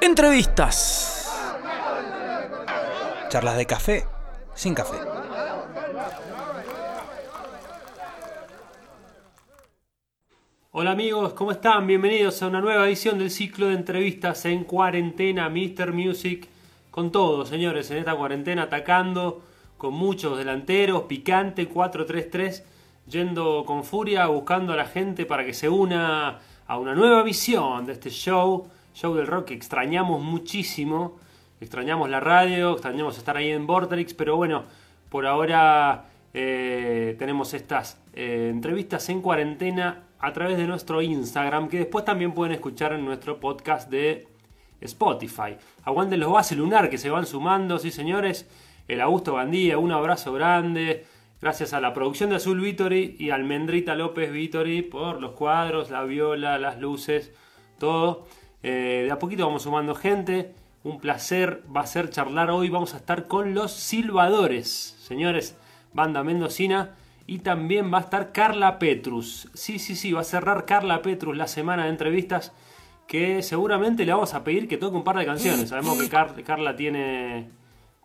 Entrevistas. Charlas de café sin café. Hola amigos, ¿cómo están? Bienvenidos a una nueva edición del ciclo de entrevistas en cuarentena, Mr. Music, con todos, señores, en esta cuarentena atacando con muchos delanteros, picante, 4-3-3, yendo con furia, buscando a la gente para que se una a una nueva visión de este show, show del rock que extrañamos muchísimo, extrañamos la radio, extrañamos estar ahí en Borderix, pero bueno, por ahora eh, tenemos estas eh, entrevistas en cuarentena a través de nuestro Instagram, que después también pueden escuchar en nuestro podcast de Spotify. Aguanten los bases lunar que se van sumando, sí señores. El Augusto Bandía, un abrazo grande. Gracias a la producción de Azul Vittori y Almendrita López Vittori por los cuadros, la viola, las luces, todo. Eh, de a poquito vamos sumando gente. Un placer va a ser charlar hoy. Vamos a estar con los silbadores, señores, banda mendocina. Y también va a estar Carla Petrus. Sí, sí, sí, va a cerrar Carla Petrus la semana de entrevistas. Que seguramente le vamos a pedir que toque un par de canciones. Sabemos que Carla tiene,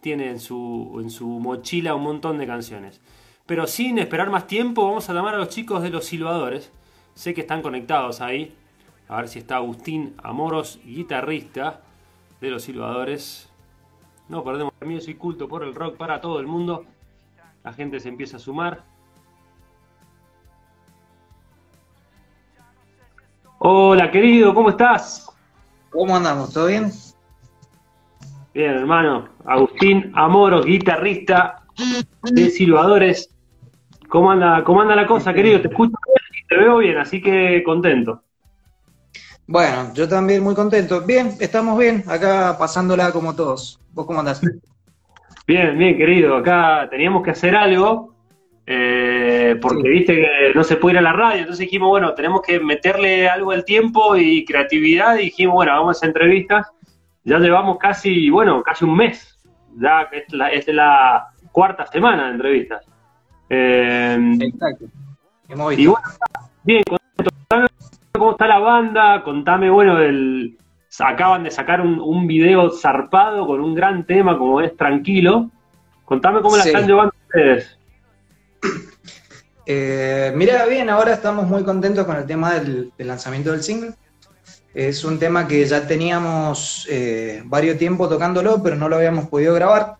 tiene en, su, en su mochila un montón de canciones. Pero sin esperar más tiempo, vamos a llamar a los chicos de los silbadores. Sé que están conectados ahí. A ver si está Agustín Amoros, guitarrista de los silbadores. No perdemos el music culto por el rock para todo el mundo. La gente se empieza a sumar. Hola querido, ¿cómo estás? ¿Cómo andamos? ¿Todo bien? Bien, hermano. Agustín Amoros, guitarrista de Silbadores. ¿Cómo anda, ¿Cómo anda la cosa, querido? Te escucho bien y te veo bien, así que contento. Bueno, yo también muy contento. Bien, estamos bien, acá pasándola como todos. ¿Vos cómo andás? Bien, bien, querido. Acá teníamos que hacer algo, eh, porque viste que no se puede ir a la radio, entonces dijimos, bueno, tenemos que meterle algo al tiempo y creatividad, y dijimos, bueno, vamos a hacer entrevistas. Ya llevamos casi, bueno, casi un mes. Ya es la, es la cuarta semana de entrevistas. Eh, Exacto. Y bueno, bien, contame cómo está la banda, contame, bueno, el, acaban de sacar un, un, video zarpado con un gran tema como es Tranquilo. Contame cómo la están llevando ustedes. Eh, mira, bien, ahora estamos muy contentos con el tema del, lanzamiento del single. Es un tema que ya teníamos eh, varios tiempo tocándolo, pero no lo habíamos podido grabar.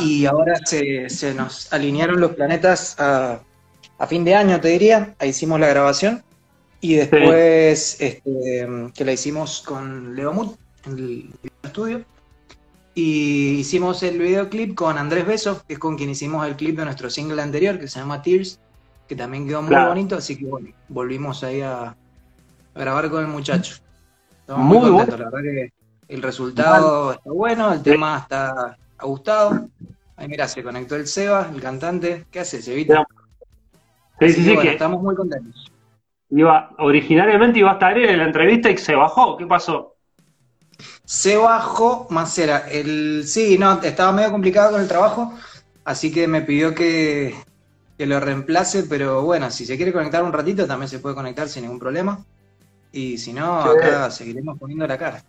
Y ahora se, nos alinearon los planetas a, fin de año, te diría. Ahí hicimos la grabación. Y después este, que la hicimos con Leo Mut en el estudio. Y hicimos el videoclip con Andrés Beso, que es con quien hicimos el clip de nuestro single anterior, que se llama Tears, que también quedó muy bonito. Así que bueno, volvimos ahí a, grabar con el muchacho. Estamos muy, contentos, la verdad que el resultado está bueno, el tema está ha gustado. Ahí mira, se conectó el Seba, el cantante. ¿Qué hace, Sebita? Sí, sí, sí, que estamos muy contentos. Iba, originariamente iba a estar él en la entrevista y se bajó. ¿Qué pasó? Se bajó Macera. El, sí, no, estaba medio complicado con el trabajo, así que me pidió que, que lo reemplace, pero bueno, si se quiere conectar un ratito también se puede conectar sin ningún problema. Y si no, acá seguiremos poniendo la cara.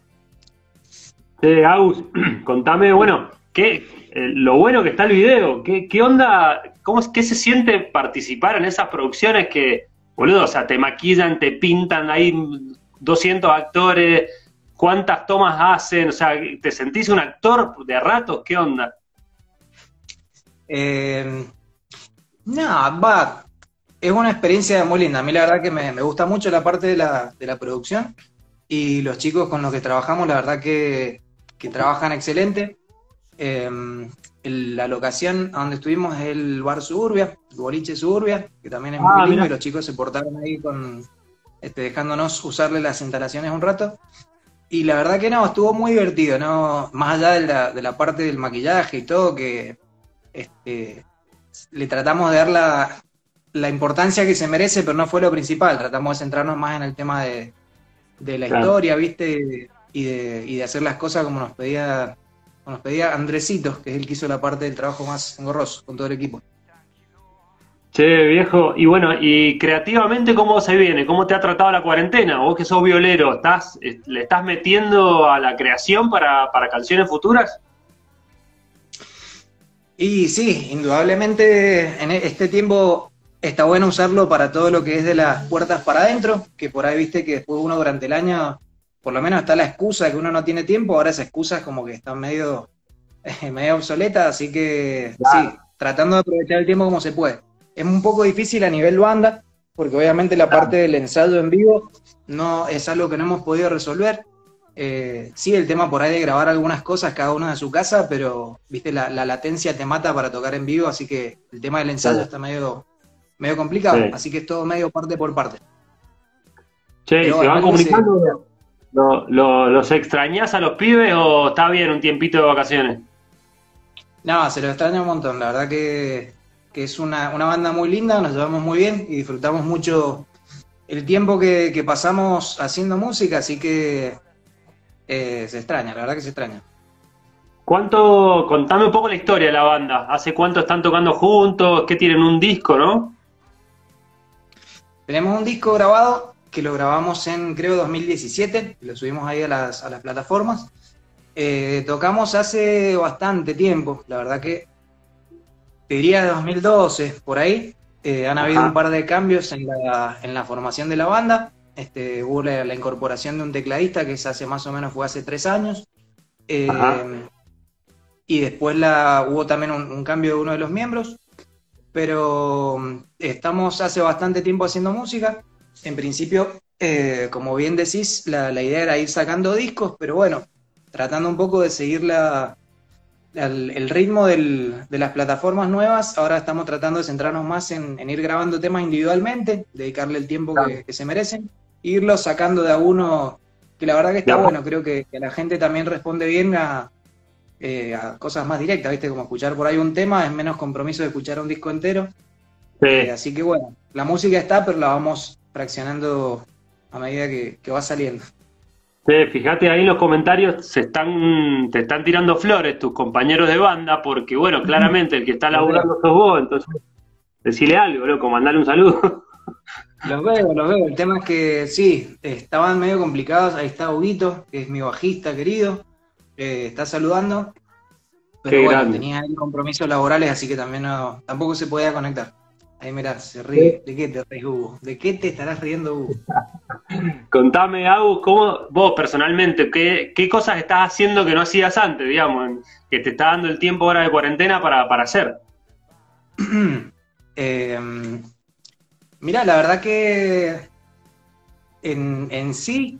Sí, Agus, contame, bueno, ¿Qué, eh, lo bueno que está el video, ¿qué, qué onda? ¿Cómo, ¿Qué se siente participar en esas producciones que, boludo, o sea, te maquillan, te pintan ahí 200 actores, cuántas tomas hacen? O sea, ¿te sentís un actor de ratos? ¿Qué onda? Eh, va, es una experiencia muy linda. A mí la verdad que me, gusta mucho la parte de la, de la, producción y los chicos con los que trabajamos, la verdad que, que trabajan excelente. Em, la locación donde estuvimos es el bar Suburbia, boliche Suburbia, que también es muy ah, lindo y los chicos se portaron ahí con este, dejándonos usarle las instalaciones un rato. Y la verdad que no, estuvo muy divertido, ¿no? Más allá de la, de la parte del maquillaje y todo, que este, le tratamos de dar la, la, importancia que se merece, pero no fue lo principal. Tratamos de centrarnos más en el tema de, de la historia, ¿viste? Y de, y de hacer las cosas como nos pedía nos pedía Andresito, que es el que hizo la parte del trabajo más engorroso con todo el equipo. Che, viejo, y bueno, y creativamente, ¿cómo se viene? ¿Cómo te ha tratado la cuarentena? Vos que sos violero, ¿estás, ¿le estás metiendo a la creación para, para canciones futuras? Y sí, indudablemente en e-, este tiempo está bueno usarlo para todo lo que es de las puertas para adentro, que por ahí viste que después uno durante el año, por lo menos está la excusa de que uno no tiene tiempo, ahora esa excusa es como que está medio, medio obsoleta, así que sí, tratando de aprovechar el tiempo como se puede. Es un poco difícil a nivel banda, porque obviamente la parte del ensayo en vivo no es algo que no hemos podido resolver. Eh, sí, el tema por ahí de grabar algunas cosas cada uno de su casa, pero viste la, latencia te mata para tocar en vivo, así que el tema del ensayo está medio, medio complicado, así que es todo medio parte por parte. Che, ¿se van comunicando? ¿Los extrañas a los pibes o está bien un tiempito de vacaciones? No, se lo extraña un montón, la verdad que que es una, banda muy linda, nos llevamos muy bien y disfrutamos mucho el tiempo que, pasamos haciendo música, así que eh, se extraña, la verdad que se extraña. ¿Cuánto, contame un poco la historia de la banda? ¿Hace cuánto están tocando juntos? ¿Qué tienen un disco, no? Tenemos un disco grabado que lo grabamos en, creo, 2017, lo subimos ahí a las, plataformas. Eh, tocamos hace bastante tiempo, la verdad que te diría de 2012, por ahí. Eh, han habido un par de cambios en la, en la formación de la banda. Este, hubo la, incorporación de un tecladista que hace más o menos fue hace tres años. Eh, y después la, hubo también un, cambio de uno de los miembros. Pero estamos hace bastante tiempo haciendo música. En principio, eh, como bien decís, la, la, idea era ir sacando discos, pero bueno, tratando un poco de seguir la, el ritmo de las plataformas nuevas, ahora estamos tratando de centrarnos más en, ir grabando temas individualmente, dedicarle el tiempo que, se merecen, irlos sacando de a uno, que la verdad que está bueno, creo que, la gente también responde bien eh, a, cosas más directas, ¿viste? Como escuchar por ahí un tema, es menos compromiso de escuchar un disco entero. Eh, así que bueno, la música está, pero la vamos fraccionando a medida que va saliendo. Sí, fíjate ahí en los comentarios se están, te están tirando flores tus compañeros de banda, porque bueno, claramente el que está laburando sos vos, entonces decirle algo, loco, mandale un saludo. Los veo, los veo. El tema es que sí, estaban medio complicados. Ahí está Huguito, que es mi bajista querido, eh, está saludando. Pero bueno, tenía compromisos laborales, así que también no, tampoco se podía conectar. Ahí mirá, se ríe. ¿De qué te ríes, Hugo? ¿De qué te estarás riendo, Hugo? Contame, Agus, ¿cómo vos personalmente, qué, qué, cosas estás haciendo que no hacías antes, digamos, que te está dando el tiempo ahora de cuarentena para, hacer? eh, mira, la verdad que en, en sí,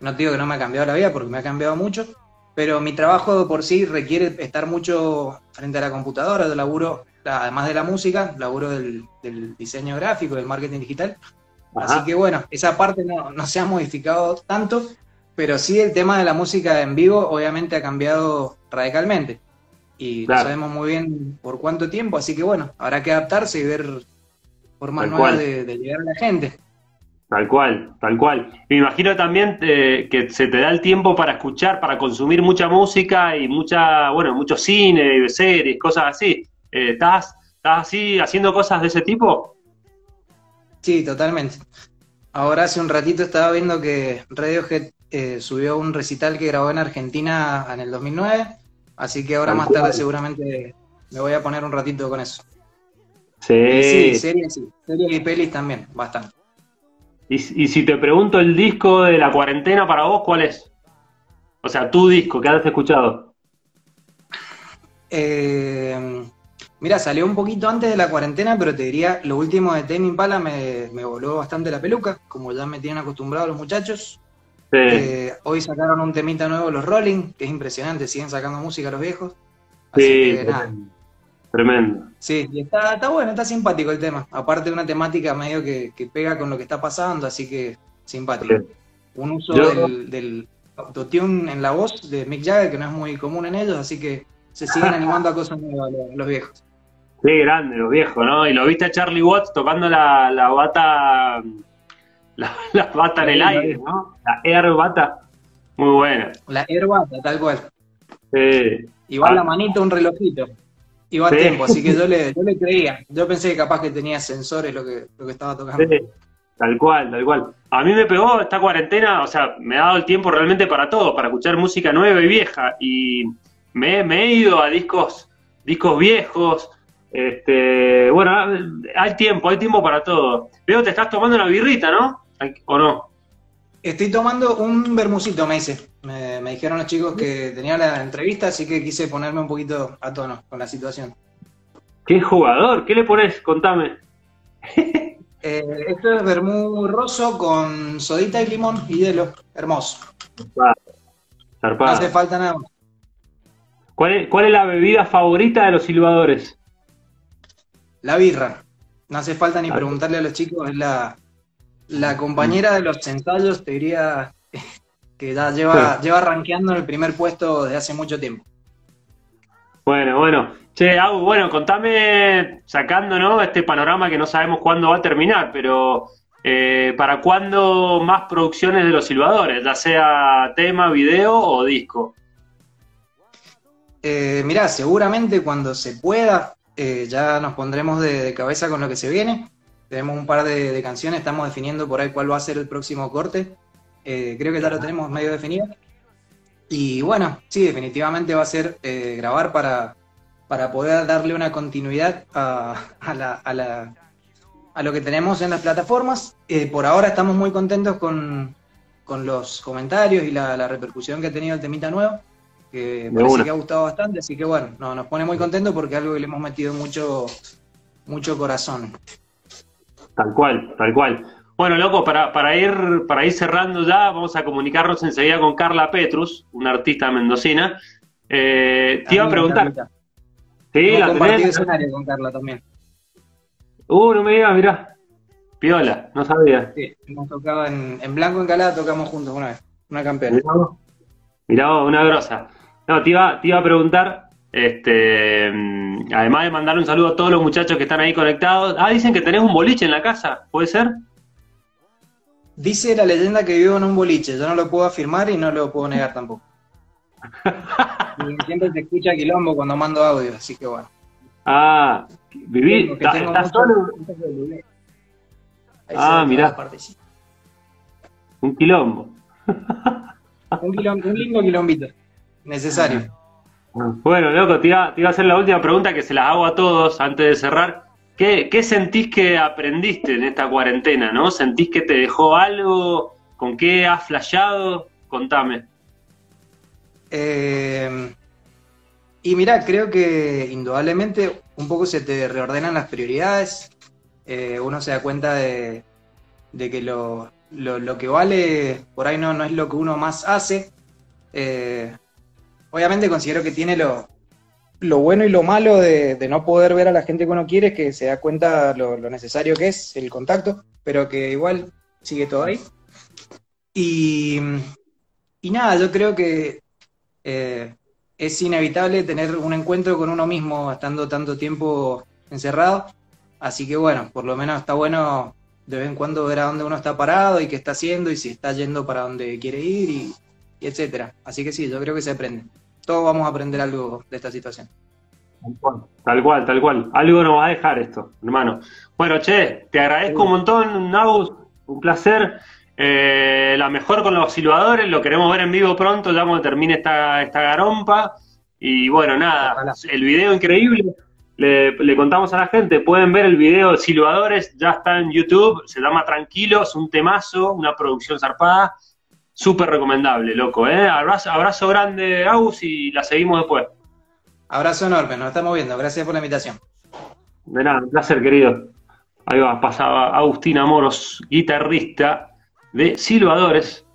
no te digo que no me ha cambiado la vida porque me ha cambiado mucho, pero mi trabajo por sí requiere estar mucho frente a la computadora, de laburo además de la música, laburo del, diseño gráfico, del marketing digital. Así que bueno, esa parte no, se ha modificado tanto, pero sí el tema de la música en vivo obviamente ha cambiado radicalmente. Y no sabemos muy bien por cuánto tiempo, así que bueno, habrá que adaptarse y ver formas nuevas de, llegar a la gente. Tal cual, tal cual. Me imagino también eh, que se te da el tiempo para escuchar, para consumir mucha música y mucha, bueno, mucho cine, series, cosas así. Eh, ¿estás, así haciendo cosas de ese tipo? Sí, totalmente. Ahora hace un ratito estaba viendo que Radiohead eh, subió un recital que grabó en Argentina en el 2009, así que ahora más tarde seguramente me voy a poner un ratito con eso. Sí, sí series, sí. series y pelis también, bastante. Y, y, si te pregunto el disco de la cuarentena para vos, ¿cuál es? O sea, tu disco, ¿qué has escuchado? Eh, Mira, salió un poquito antes de la cuarentena, pero te diría, lo último de Tame Impala me, me voló bastante la peluca, como ya me tienen acostumbrado los muchachos. Eh, hoy sacaron un temita nuevo los Rolling, que es impresionante, siguen sacando música los viejos. Así sí, que, nada. Tremendo. Sí, y está, está bueno, está simpático el tema. Aparte de una temática medio que, pega con lo que está pasando, así que simpático. Un uso del, del autotune en la voz de Mick Jagger, que no es muy común en ellos, así que se siguen animando a cosas nuevas los viejos. Qué grande, los viejos, ¿no? Y lo viste a Charlie Watts tocando la, la bata, la, bata en el aire, ¿no? La Air Bata, muy buena. La Air Bata, tal cual. Sí. Igual la ah. manito, un relojito. iba a tiempo, así que yo le, yo le creía. Yo pensé que capaz que tenía sensores lo que, lo que estaba tocando. Sí, tal cual, tal cual. A mí me pegó esta cuarentena, o sea, me ha dado el tiempo realmente para todo, para escuchar música nueva y vieja. Y me, me he ido a discos, discos viejos. Este, bueno, hay tiempo, hay tiempo para todo. Veo te estás tomando una birrita, ¿no? ¿O no? Estoy tomando un bermucito, me dice. Me, dijeron los chicos que tenía la entrevista, así que quise ponerme un poquito a tono con la situación. ¿Qué jugador? ¿Qué le pones? Contame. Eh, esto es vermú roso con sodita y limón y hielo. Hermoso. No hace falta nada ¿Cuál es, ¿Cuál es la bebida favorita de los silbadores? La birra. No hace falta ni preguntarle a los chicos, es la, la compañera de los ensayos, te diría que ya lleva, lleva rankeando en el primer puesto desde hace mucho tiempo. Bueno, bueno. Che, bueno, contame, sacando ¿no? este panorama que no sabemos cuándo va a terminar, pero eh, ¿para cuándo más producciones de los silbadores? Ya sea tema, video o disco. Eh, mirá, seguramente cuando se pueda, eh, ya nos pondremos de, cabeza con lo que se viene. Tenemos un par de, canciones, estamos definiendo por ahí cuál va a ser el próximo corte. Eh, creo que ya lo tenemos medio definido. Y bueno, sí, definitivamente va a ser eh, grabar para, para poder darle una continuidad a, lo que tenemos en las plataformas. por ahora estamos muy contentos con, los comentarios y la, repercusión que ha tenido el temita nuevo que parece que ha gustado bastante, así que bueno, no, nos pone muy contentos porque es algo que le hemos metido mucho, mucho corazón. Tal cual, tal cual. Bueno, loco, para, para, ir, para ir cerrando ya, vamos a comunicarnos enseguida con Carla Petrus, una artista mendocina. Eh, te iba a preguntar. Sí, la tenés. escenario con Carla también. Uh, no me digas, mirá. Piola, no sabía. Sí, hemos tocado en, en Blanco Encalada, tocamos juntos una vez, una campeona. Mirá, una grosa. No, te iba, te iba a preguntar, este, además de mandar un saludo a todos los muchachos que están ahí conectados. Ah, dicen que tenés un boliche en la casa, ¿puede ser? Dice la leyenda que vivo en un boliche, yo no lo puedo afirmar y no lo puedo negar tampoco. y siempre se escucha quilombo cuando mando audio, así que bueno. Ah, viví, ¿estás solo? Ah, mirá. Un quilombo. un, quilombo, un lindo quilombito, necesario. Bueno, loco, te iba, a hacer la última pregunta que se la hago a todos antes de cerrar. ¿Qué, sentís que aprendiste en esta cuarentena, no? ¿Sentís que te dejó algo? ¿Con qué has flasheado? Contame. Eh, y mira, creo que indudablemente un poco se te reordenan las prioridades. Eh, uno se da cuenta de, que lo, que vale por ahí no, no es lo que uno más hace. Eh, obviamente considero que tiene lo, lo bueno y lo malo de, no poder ver a la gente que uno quiere, es que se da cuenta lo, necesario que es el contacto, pero que igual sigue todo ahí. Y, nada, yo creo que eh, es inevitable tener un encuentro con uno mismo estando tanto tiempo encerrado. Así que bueno, por lo menos está bueno de vez en cuando ver a dónde uno está parado y qué está haciendo y si está yendo para donde quiere ir y, y etcétera. Así que sí, yo creo que se aprende. Todos vamos a aprender algo de esta situación. Tal cual, tal cual. Algo nos va a dejar esto, hermano. Bueno, che, te agradezco un montón, Naus. Un placer. Eh, la mejor con los silbadores, lo queremos ver en vivo pronto, ya cuando termine esta, esta garompa. Y bueno, nada, el video increíble. Le, le, contamos a la gente, pueden ver el video de Silbadores, ya está en YouTube, se llama Tranquilos, un temazo, una producción zarpada. Súper recomendable, loco, ¿eh? Abrazo, abrazo grande, Agus, y la seguimos después. Abrazo enorme, nos estamos viendo. Gracias por la invitación. De nada, un placer, querido. Ahí va, pasaba Agustina Moros, guitarrista de Silvadores,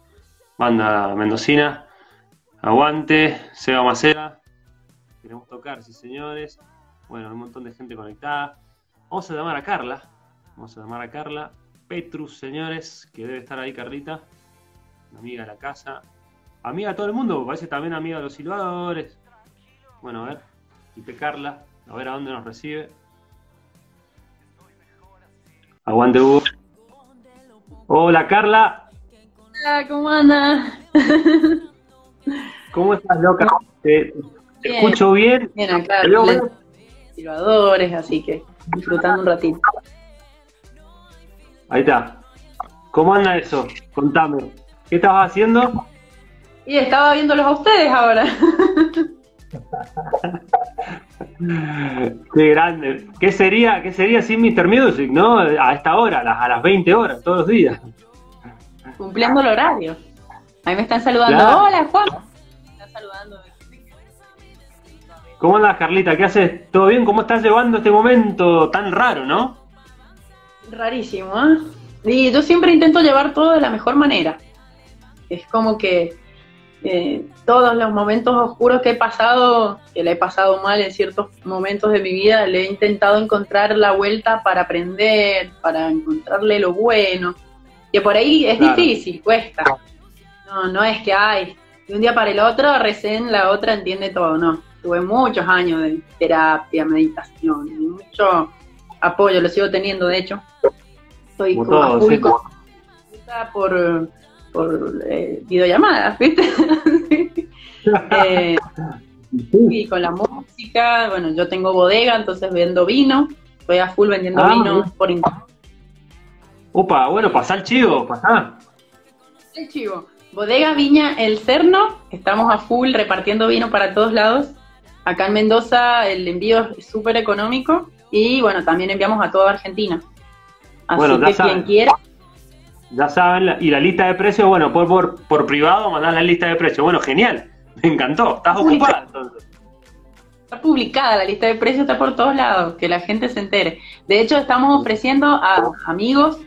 banda mendocina. Aguante, Seba Macera. Queremos tocar, sí, señores. Bueno, un montón de gente conectada. Vamos a llamar a Carla. Vamos a llamar a Carla Petrus, señores, que debe estar ahí, Carlita amiga de la casa, amiga de todo el mundo, parece también amiga de los silbadores. Bueno, a ver, y Carla, a ver a dónde nos recibe. Aguante Hugo. Hola Carla. Hola, ¿cómo andas? ¿Cómo estás, loca? ¿Te, escucho bien? Bien, acá. Silbadores, así que disfrutando un ratito. Ahí está. ¿Cómo anda eso? Contame. ¿Qué estabas haciendo? Y estaba viéndolos a ustedes ahora. Qué grande. ¿Qué sería, qué sería sin Mr. Music, no? A esta hora, a las, a las 20 horas, todos los días. Cumpliendo el horario. Ahí me están saludando. Hola, Juan. Me están saludando. ¿Cómo andas, Carlita? ¿Qué haces? ¿Todo bien? ¿Cómo estás llevando este momento tan raro, no? Rarísimo, ¿eh? Y yo siempre intento llevar todo de la mejor manera. Es como que eh, todos los momentos oscuros que he pasado, que le he pasado mal en ciertos momentos de mi vida, le he intentado encontrar la vuelta para aprender, para encontrarle lo bueno. Que por ahí es difícil, cuesta. No, no es que, hay de un día para el otro recién la otra entiende todo, no. Tuve muchos años de terapia, meditación, mucho apoyo, lo sigo teniendo de hecho. Estoy con todo, público por por eh, videollamadas, ¿viste? eh, y con la música, bueno, yo tengo bodega, entonces vendo vino, estoy a full vendiendo ah, vino por internet. Opa, bueno, pasá el chivo, pasá. El chivo. Bodega Viña El Cerno, estamos a full repartiendo vino para todos lados. Acá en Mendoza el envío es súper económico y bueno, también enviamos a toda Argentina. Así bueno, que quien quiera ya saben, y la lista de precios, bueno, por, por, por privado mandar la lista de precios. Bueno, genial, me encantó, estás ocupada entonces. Está publicada la lista de precios, está por todos lados, que la gente se entere. De hecho, estamos ofreciendo a amigos,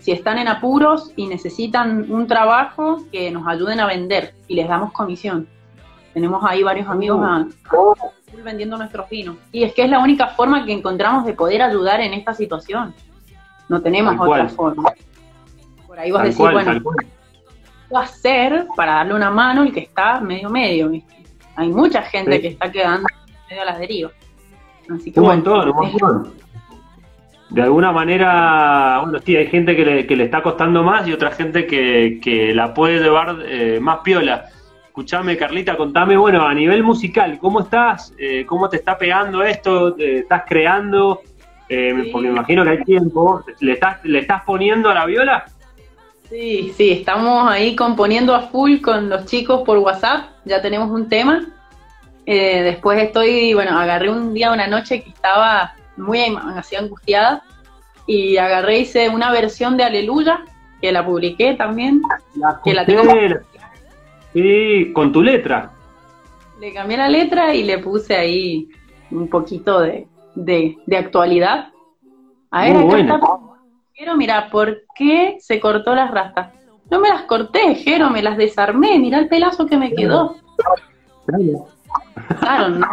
si están en apuros y necesitan un trabajo, que nos ayuden a vender y les damos comisión. Tenemos ahí varios amigos a, vendiendo nuestros vinos. Y es que es la única forma que encontramos de poder ayudar en esta situación. No tenemos otra forma. Por ahí vos decís, bueno, ¿qué hacer para darle una mano el que está medio medio? Hay mucha gente que está quedando medio a las derivas. Así que, un montón, un montón. De alguna manera, bueno, sí, hay gente que le, que le está costando más y otra gente que, que la puede llevar eh, más piola. Escuchame, Carlita, contame, bueno, a nivel musical, ¿cómo estás? Eh, ¿Cómo te está pegando esto? ¿Estás creando? Eh, porque me imagino que hay tiempo. ¿Le estás, ¿Le estás poniendo a la viola? Sí, sí, estamos ahí componiendo a full con los chicos por WhatsApp, ya tenemos un tema. Eh, después estoy, bueno, agarré un día, una noche que estaba muy así angustiada y agarré, hice una versión de Aleluya, que la publiqué también, que la tengo... Sí, con tu letra. Le cambié la letra y le puse ahí un poquito de, de, actualidad. A ver, acá está Jero, mira, ¿por qué se cortó las rastas? No me las corté, Jero, me las desarmé, mira el pelazo que me quedó. Claro, no.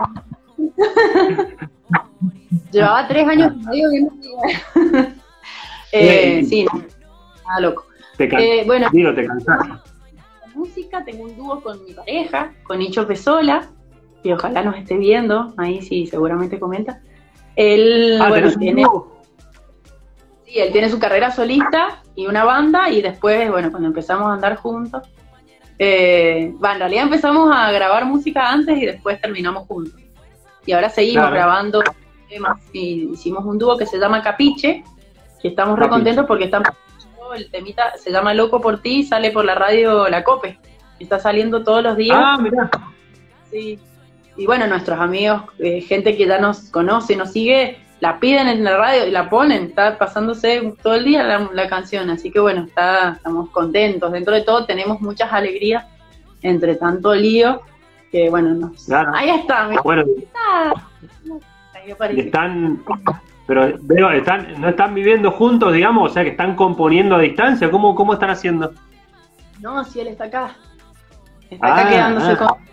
Llevaba tres años y medio viendo eh, Sí, no, nada loco. Te eh, bueno, Digo, te música, tengo un dúo con mi pareja, con Nicho Pesola, y ojalá nos esté viendo, ahí sí, seguramente comenta. Él, ah, bueno, tiene... Sí, él tiene su carrera solista y una banda y después, bueno, cuando empezamos a andar juntos, eh, en realidad empezamos a grabar música antes y después terminamos juntos. Y ahora seguimos grabando temas y hicimos un dúo que se llama Capiche, que estamos re contentos porque estamos el temita se llama Loco por ti, sale por la radio La Cope. Está saliendo todos los días. Ah, mira. Sí. Y bueno, nuestros amigos, eh, gente que ya nos conoce, nos sigue, la piden en la radio y la ponen, está pasándose todo el día la, canción, así que bueno, está, estamos contentos, dentro de todo tenemos muchas alegrías entre tanto lío, que bueno, nos, ahí está, bueno, están, pero veo, están, no están viviendo juntos, digamos, o sea que están componiendo a distancia, ¿cómo, cómo están haciendo? No, si él está acá, está acá ah, quedándose ah. con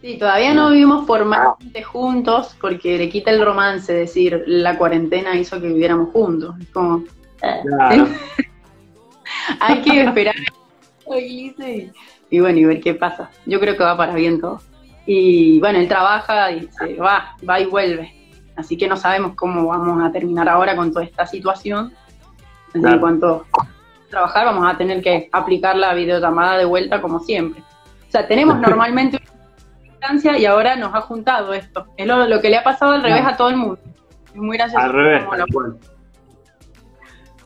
Sí, todavía no vivimos formalmente juntos porque le quita el romance decir la cuarentena hizo que viviéramos juntos. Es como. Hay que esperar y bueno, y ver qué pasa. Yo creo que va para bien todo. Y bueno, él trabaja y se va, va y vuelve. Así que no sabemos cómo vamos a terminar ahora con toda esta situación. En cuanto a trabajar, vamos a tener que aplicar la videollamada de vuelta como siempre. O sea, tenemos normalmente distancia y ahora nos ha juntado esto. Es lo, que le ha pasado al revés a todo el mundo. Es muy gracioso. Al revés,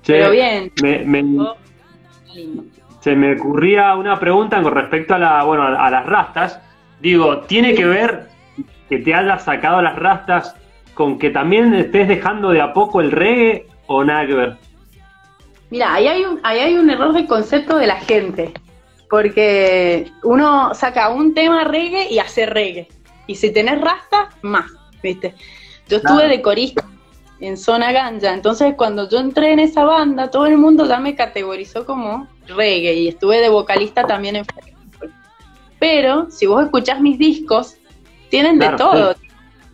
Pero bien. se me ocurría una pregunta con respecto a, la, bueno, a las rastas. Digo, ¿tiene que ver que te hayas sacado las rastas con que también estés dejando de a poco el reggae o nada que ver? Mira, ahí hay un, ahí hay un error de concepto de la gente, porque uno saca un tema reggae y hace reggae, y si tenés rastas, más, ¿viste? Yo estuve de corista en Zona Ganja, entonces cuando yo entré en esa banda, todo el mundo ya me categorizó como reggae, y estuve de vocalista también en pero si vos escuchás mis discos, tienen de todo.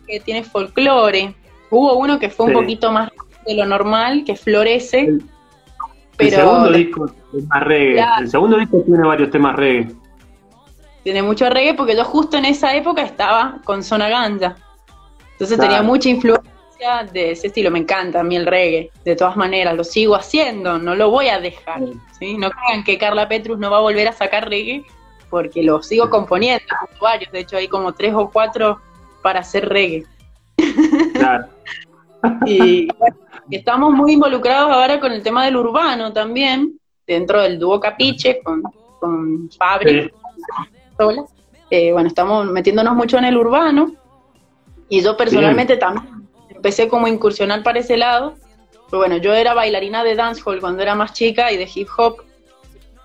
Que tiene folclore. Hubo uno que fue un poquito más de lo normal, que florece. Pero segundo disco es más reggae. El segundo disco tiene varios temas reggae. Tiene mucho reggae porque yo justo en esa época estaba con Zona Ganja. Entonces tenía mucha influencia de ese estilo. Me encanta a mí el reggae. De todas maneras, lo sigo haciendo. No lo voy a dejar. ¿sí? No crean que Carla Petrus no va a volver a sacar reggae porque lo sigo componiendo, varios, de hecho hay como tres o cuatro para hacer reggae. Claro. y estamos muy involucrados ahora con el tema del urbano también, dentro del dúo Capiche con, con Fabri. Eh, bueno, estamos metiéndonos mucho en el urbano y yo personalmente también empecé como a incursionar para ese lado. Pero bueno, yo era bailarina de dancehall cuando era más chica y de hip hop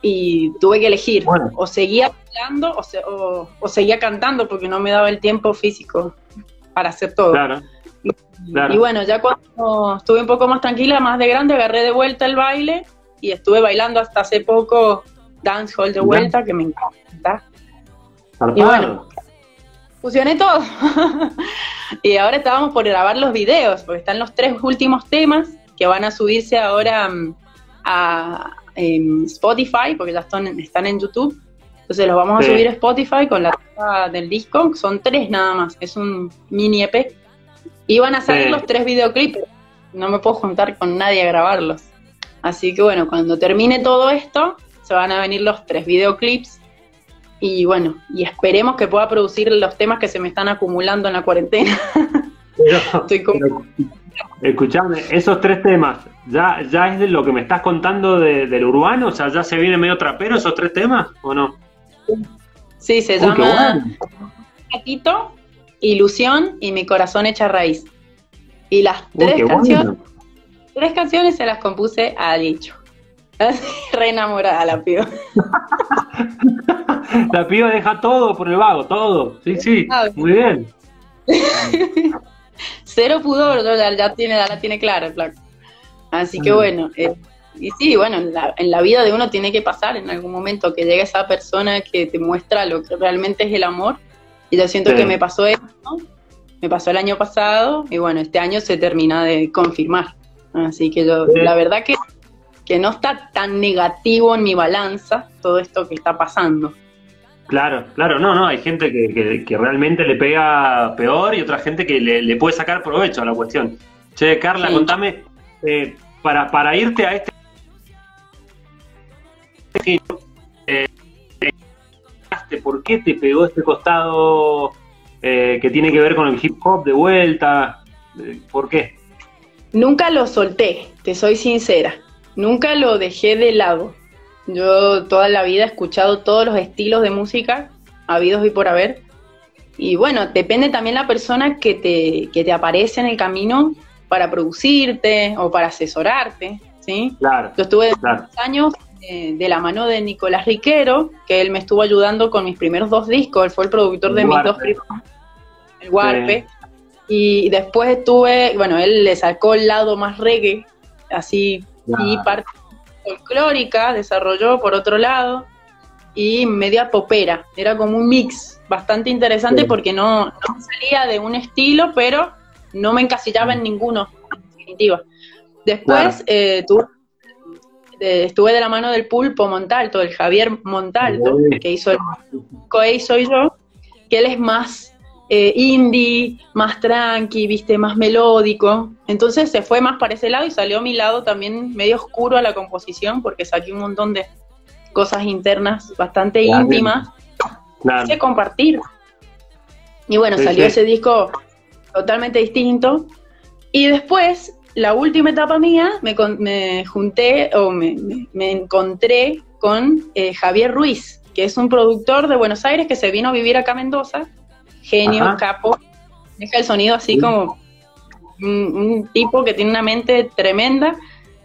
y tuve que elegir, o seguía bailando o, seguía cantando porque no me daba el tiempo físico para hacer todo. Y, bueno, ya cuando estuve un poco más tranquila, más de grande, agarré de vuelta el baile y estuve bailando hasta hace poco dancehall de vuelta, que me encanta. Y bueno, fusioné todo. y ahora estábamos por grabar los videos, porque están los tres últimos temas que van a subirse ahora mm, a, en Spotify, porque ya están, están en YouTube. Entonces los vamos a subir a Spotify con la tapa del disco, son tres nada más, es un mini EP. Y van a salir los tres videoclips, no me puedo juntar con nadie a grabarlos. Así que bueno, cuando termine todo esto, se van a venir los tres videoclips. Y bueno, y esperemos que pueda producir los temas que se me están acumulando en la cuarentena. Estoy como... Escuchame, esos tres temas, ¿ya, ¿ya es de lo que me estás contando del urbano? O sea, ¿ya se viene medio trapero esos tres temas o no? Sí, se llama Gatito, Ilusión y Mi Corazón Hecha Raíz. Y las tres canciones, tres canciones se las compuse a Dicho. Re enamorada la piba. la piba deja todo por el vago, todo. Sí, sí, ah, muy bien. cero pudor, ya, tiene, ya la tiene clara el Así que bueno, eh, y sí, bueno, en la, vida de uno tiene que pasar en algún momento que llegue esa persona que te muestra lo que realmente es el amor. Y yo siento que me pasó eso, me pasó el año pasado y bueno, este año se termina de confirmar. Así que yo, la verdad que, que no está tan negativo en mi balanza todo esto que está pasando. Claro, claro, no, no, hay gente que, que, realmente le pega peor y otra gente que le, puede sacar provecho a la cuestión. Che, Carla, contame, eh, para, para irte a este... Eh, ¿Por qué te pegó este costado eh, que tiene que ver con el hip hop de vuelta? ¿Por qué? Nunca lo solté, te soy sincera. Nunca lo dejé de lado yo toda la vida he escuchado todos los estilos de música habidos y por haber. Y bueno, depende también la persona que te, que te aparece en el camino para producirte o para asesorarte, ¿sí? Claro. Yo estuve claro. años eh, de la mano de Nicolás Riquero, que él me estuvo ayudando con mis primeros dos discos, él fue el productor de mis dos primeros, el Warpe. Y después estuve, bueno, él le sacó el lado más reggae, así, y parte folclórica desarrolló por otro lado y media popera. Era como un mix bastante interesante porque no, salía de un estilo, pero no me encasillaba en ninguno, en definitiva. Después eh, estuve de la mano del pulpo Montalto, el Javier Montalto, que hizo el Coey Soy Yo, que él es más eh, indie, más tranqui, viste, más melódico. Entonces se fue más para ese lado y salió a mi lado también medio oscuro a la composición porque saqué un montón de cosas internas bastante íntimas. Claro. compartir. Y bueno, salió ese disco totalmente distinto. Y después, la última etapa mía, me, me junté o me, me, encontré con eh, Javier Ruiz, que es un productor de Buenos Aires que se vino a vivir acá a Mendoza. Genio, capo. Deja el sonido así como un, tipo que tiene una mente tremenda.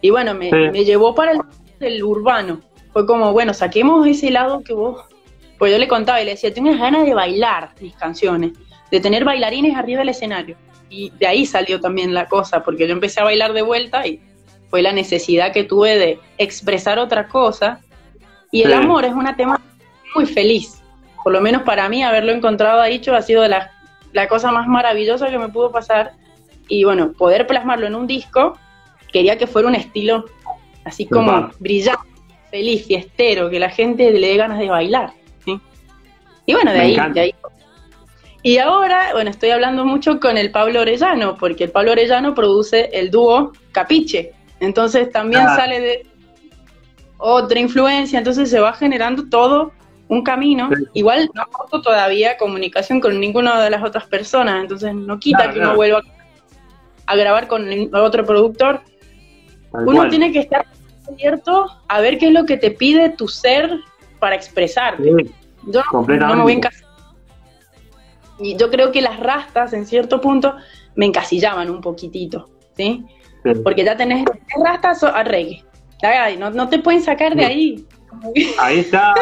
Y bueno, me, llevó para el, urbano. Fue como, bueno, saquemos ese lado que vos. Pues yo le contaba y le decía, tengo ganas de bailar mis canciones, de tener bailarines arriba del escenario. Y de ahí salió también la cosa, porque yo empecé a bailar de vuelta y fue la necesidad que tuve de expresar otra cosa. Y el amor es una tema muy feliz. Por lo menos para mí, haberlo encontrado a Dicho ha sido la, la cosa más maravillosa que me pudo pasar y bueno, poder plasmarlo en un disco, quería que fuera un estilo así como brillante, feliz, fiestero, que la gente le dé ganas de bailar. Y bueno, de ahí, de ahí. Y ahora, bueno, estoy hablando mucho con el Pablo Orellano, porque el Pablo Orellano produce el dúo Capiche. Entonces también sale de otra influencia, entonces se va generando todo un camino. Igual no tengo todavía comunicación con ninguna de las otras personas, entonces no quita que uno vuelva a grabar con otro productor, uno tiene que estar abierto a ver qué es lo que te pide tu ser para expresarte. yo no, me voy a Y yo creo que las rastas, en cierto punto, me encasillaban un poquitito, ¿sí? Porque ya tenés rastas a reggae. No, no te pueden sacar de ahí. Ahí está,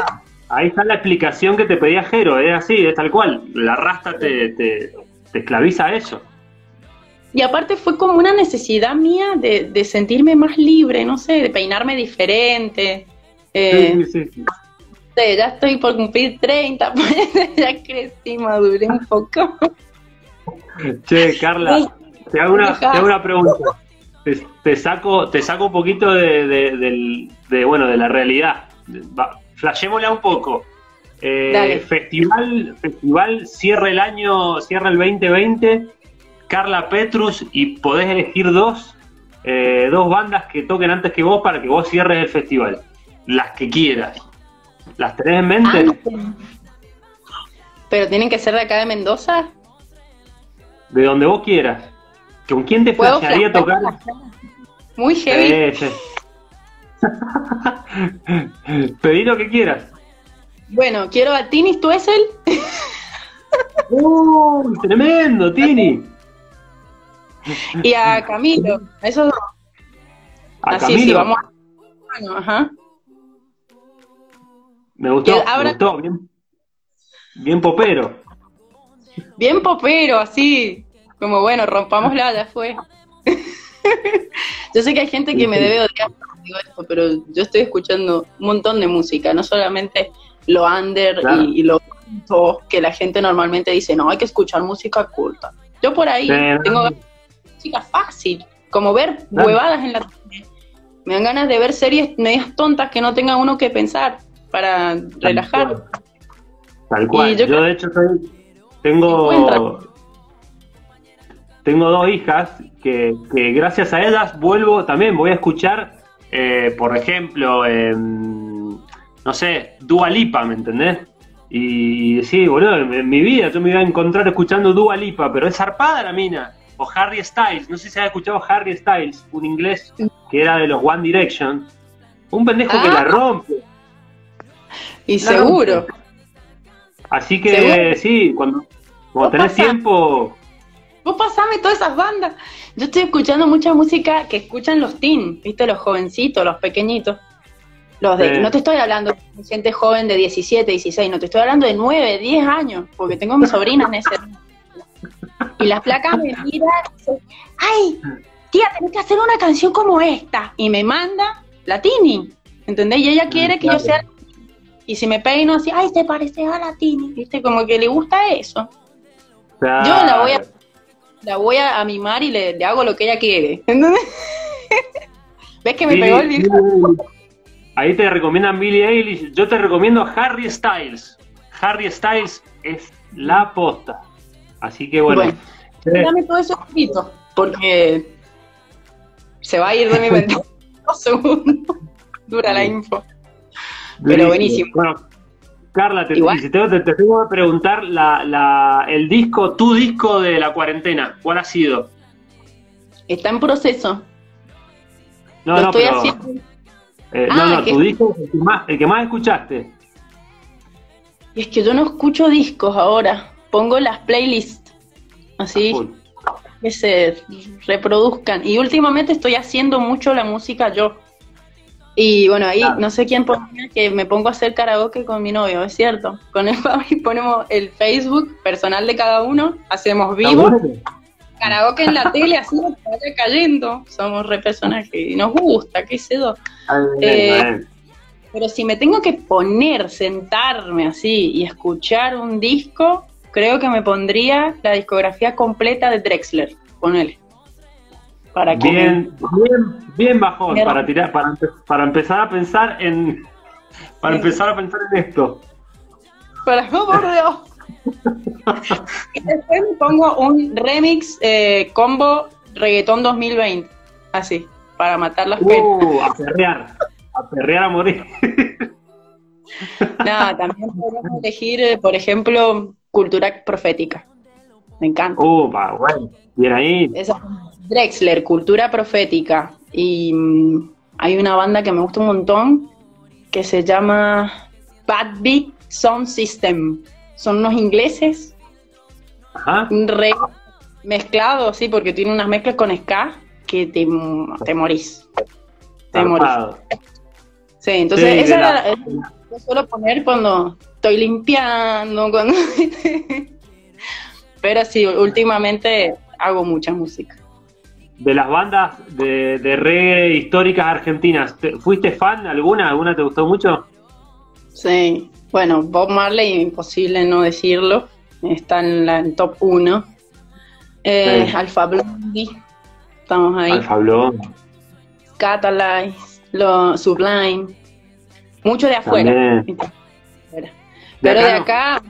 ahí está la explicación que te pedía Jero, es así, es tal cual. La rasta te, te, te esclaviza a eso. Y aparte fue como una necesidad mía de, sentirme más libre, no sé, de peinarme diferente. Eh, sí, sí, sí. Ya estoy por cumplir 30, pues ya crecí, maduré un poco. Che, Carla, te hago una, pregunta. Te, saco, te saco un poquito de, bueno, de la realidad. Flashémosla un poco. Eh, festival, festival cierra el año, cierra el 2020 Carla Petrus y podés elegir dos, eh, dos bandas que toquen antes que vos para que vos cierres el festival. Las que quieras. ¿Las tenés en mente? Ah, ¿Pero tienen que ser de acá de Mendoza? De donde vos quieras. ¿Con quién te flashearía tocar? Muy heavy. Pedí lo que quieras. Bueno, quiero a Tini Stuessel. ¡Uh! Tremendo, Tini y a Camilo, eso Así, sí, vamos a... ajá. Me gustó, me gustó, bien, bien popero. Bien popero, así, como bueno, rompámosla, ya fue. yo sé que hay gente que me debe odiar digo esto, pero yo estoy escuchando un montón de música, no solamente lo under y, lo que la gente normalmente dice, no, hay que escuchar música culta. Yo por ahí tengo música fácil, como ver huevadas en la Me dan ganas de ver series medias tontas que no tenga uno que pensar para relajar. Tal cual. Yo, de hecho tengo tengo dos hijas que, gracias a ellas vuelvo también voy a escuchar eh, por ejemplo no sé Dua Lipa ¿me entendés? y sí boludo en, mi vida yo me iba a encontrar escuchando Dua Lipa pero es zarpada la mina o Harry Styles, no sé si has escuchado Harry Styles, un inglés que era de los One Direction, un pendejo que la ah. rompe. Y seguro. Así que sí, cuando, cuando tenés tiempo... Vos pasame todas esas bandas. Yo estoy escuchando mucha música que escuchan los teen, ¿viste? Los jovencitos, los pequeñitos. Los de, No te estoy hablando de gente joven de 17, 16, no te estoy hablando de 9, 10 años, porque tengo mis sobrinas en ese y las placas me miran y dicen, ay, tía, tenés que hacer una canción como esta. Y me manda la Tini, ¿entendés? Y ella quiere que yo sea... Y si me peino así, ay, te parece a la Tini, ¿viste? Como que le gusta eso. Yo la voy a la voy a, mimar y le, hago lo que ella quiere. ¿Entendés? ¿Ves que me pegó el viejo? Ahí te recomiendan Billie Eilish. Yo te recomiendo Harry Styles. Harry Styles es la posta. Así que bueno. dame todo eso escrito, porque se va a ir de mi mente dos segundos. Dura la info. Pero buenísimo. Bueno, Carla, te, te, tengo que preguntar la, el disco, tu disco de la cuarentena, ¿cuál ha sido? Está en proceso. No, no, pero, eh, no, no, tu disco el que, más, el que más escuchaste. Es que yo no escucho discos ahora, pongo las playlists, así que se reproduzcan. Y últimamente estoy haciendo mucho la música yo. Y bueno, ahí no sé quién ponía que me pongo a hacer karaoke con mi novio, es cierto. Con el Fabi ponemos el Facebook personal de cada uno, hacemos vivo, karaoke en la tele, así vaya cayendo. Somos re personajes y nos gusta, qué sé yo. Eh, pero si me tengo que poner, sentarme así y escuchar un disco, creo que me pondría la discografía completa de Drexler, ponele bien, bien, bien bajón para tirar, para, para empezar a pensar en para empezar a pensar en esto. Para por Dios. y después me pongo un remix eh, combo reggaetón 2020. Así, para matar las. Uh, a perrear, a perrear a morir. no, también podemos elegir, eh, por ejemplo, cultura profética. Me encanta. Uh, bueno, bien ahí. Esa Drexler, Cultura Profética. Y mm, hay una banda que me gusta un montón que se llama Bad Beat Sound System. Son unos ingleses. Ajá. Re mezclados, sí, porque tiene unas mezclas con ska que te, te morís. Te morís. Sí, entonces esa la, la, suelo poner cuando estoy limpiando, cuando... Pero sí, últimamente hago mucha música de las bandas de, de reggae históricas argentinas, ¿fuiste fan alguna? ¿Alguna te gustó mucho? Sí, bueno, Bob Marley, imposible no decirlo, está en la top 1. Eh, Alfa Blondie, estamos ahí. Alfa Blondie. Catalyze, lo, Sublime, mucho de afuera. Pero de acá,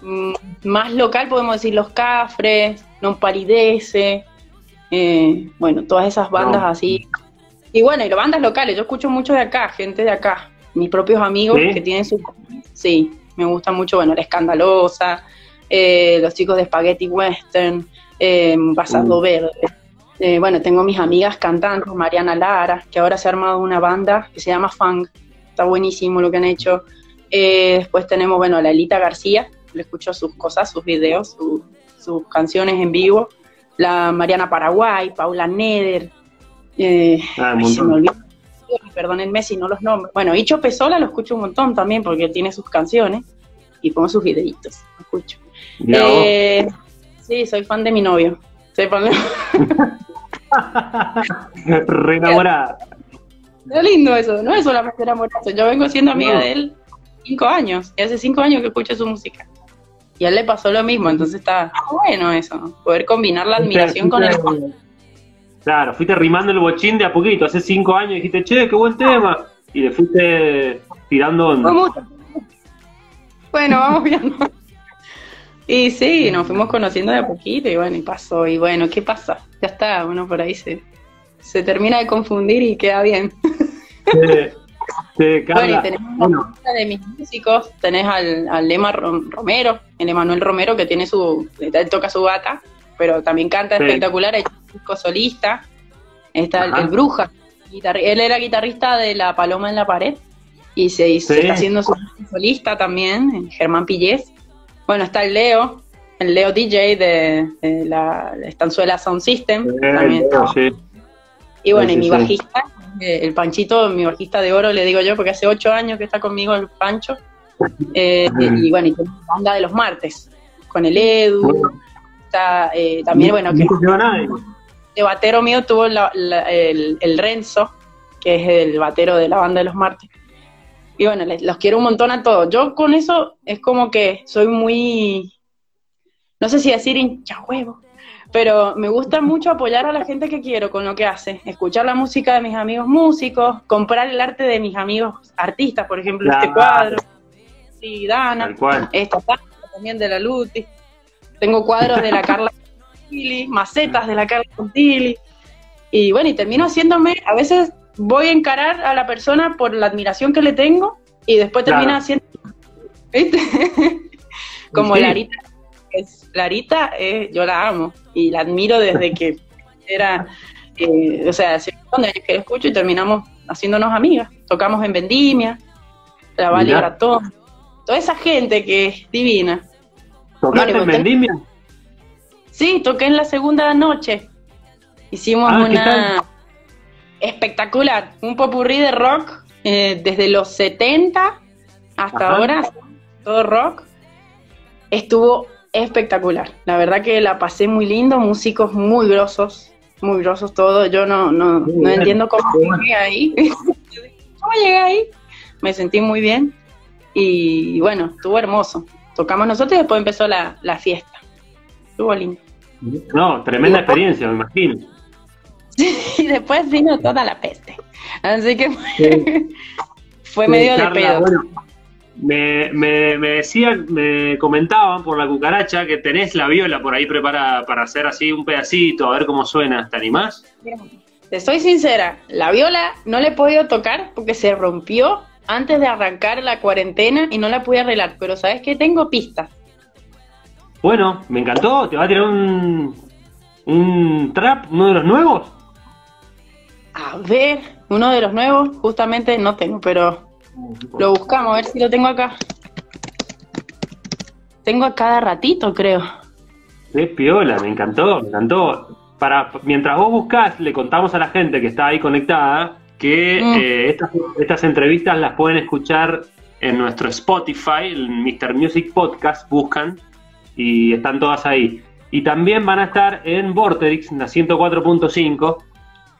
mm, más local podemos decir Los Cafres, Non Palidece, eh, bueno, todas esas bandas así. Y bueno, y las bandas locales, yo escucho mucho de acá, gente de acá, mis propios amigos que tienen su... Sí, me gusta mucho, bueno, La Escandalosa, eh, los chicos de Spaghetti Western, eh, Basado mm. Verde. Eh, bueno, tengo mis amigas cantantes, Mariana Lara, que ahora se ha armado una banda que se llama Funk, está buenísimo lo que han hecho. después tenemos, bueno, a la Elita García, le escucho sus cosas, sus videos, sus canciones en vivo la Mariana Paraguay, Paula Neder, eh, ah, se me olvidó, perdónenme si no los nombro. Bueno, Icho Pesola lo escucho un montón también porque tiene sus canciones y pongo sus videitos, lo escucho. Eh, sí, soy fan de mi novio. Soy fan de... Re enamorada. Es lindo eso, no es solamente enamorarse. Yo vengo siendo amiga de él cinco años, y hace cinco años que escucho su música y a él le pasó lo mismo, entonces está bueno eso, poder combinar la admiración con el... Claro, fuiste rimando el bochín de a poquito, hace cinco años dijiste, che, qué buen tema, y le fuiste tirando onda. Bueno, vamos viendo. Y sí, nos fuimos conociendo de a poquito y bueno, y pasó, y bueno, ¿qué pasa? Ya está, uno por ahí se, se termina de confundir y queda bien. bueno, y tenemos una de mis músicos, tenés al, al Lema Romero, el Emanuel Romero, que tiene su, él toca su bata, pero también canta espectacular, es disco solista, está el, Bruja, él era guitarrista de La Paloma en la Pared, y se, está haciendo su solista también, Germán Pillés. Bueno, está el Leo, el Leo DJ de, la, Estanzuela Sound System, también Y bueno, y mi bajista, el Panchito, mi bajista de oro, le digo yo, porque hace ocho años que está conmigo el Pancho. Eh, y bueno, y la banda de los martes, con el Edu. Está eh, también, bueno, que de batero mío tuvo el, el, Renzo, que es el batero de la banda de los martes. Y bueno, los quiero un montón a todos. Yo con eso es como que soy muy, no sé si decir hincha huevo, pero me gusta mucho apoyar a la gente que quiero con lo que hace, escuchar la música de mis amigos músicos, comprar el arte de mis amigos artistas, por ejemplo, este cuadro, sí, Dana, esta también de la Luti, tengo cuadros de la Carla Contilli, macetas de la Carla Contilli, y bueno, y termino haciéndome, a veces voy a encarar a la persona por la admiración que le tengo, y después termina haciendo ¿Viste? Como Larita. Es, Larita, eh, yo la amo y la admiro desde que era, eh, o sea, hace un años que la escucho y terminamos haciéndonos amigas. Tocamos en Vendimia, la Valle Gratón, toda esa gente que es divina. ¿Tocaste en Vendimia? Sí, toqué en la segunda noche. Hicimos ah, una espectacular, un popurrí de rock eh, desde los 70 hasta ahora, todo rock. Estuvo espectacular. La verdad que la pasé muy lindo, músicos muy grosos, muy grosos todos. Yo no, no, no entiendo cómo llegué ahí. ¿Cómo llegué ahí? Me sentí muy bien y bueno, estuvo hermoso. Tocamos nosotros y después empezó la, la fiesta. Estuvo lindo. No, tremenda experiencia, me imagino. y después vino toda la peste. Así que fue medio de pedo. Me, me, me, decían, me comentaban por la cucaracha que tenés la viola por ahí preparada para hacer así un pedacito, a ver cómo suena. ¿Te animás? Te soy sincera, la viola no le he podido tocar porque se rompió antes de arrancar la cuarentena y no la pude arreglar, pero sabes que tengo pistas. Bueno, me encantó, te va a tirar un, un trap, uno de los nuevos. A ver, uno de los nuevos, justamente no tengo, pero lo buscamos, a ver si lo tengo acá. Tengo a cada ratito, creo. Qué piola, me encantó, me encantó. Para, mientras vos buscás, le contamos a la gente que está ahí conectada que mm. eh, estas, estas entrevistas las pueden escuchar en nuestro Spotify, el Mr. Music Podcast, buscan y están todas ahí. Y también van a estar en Vorterix, la 104.5,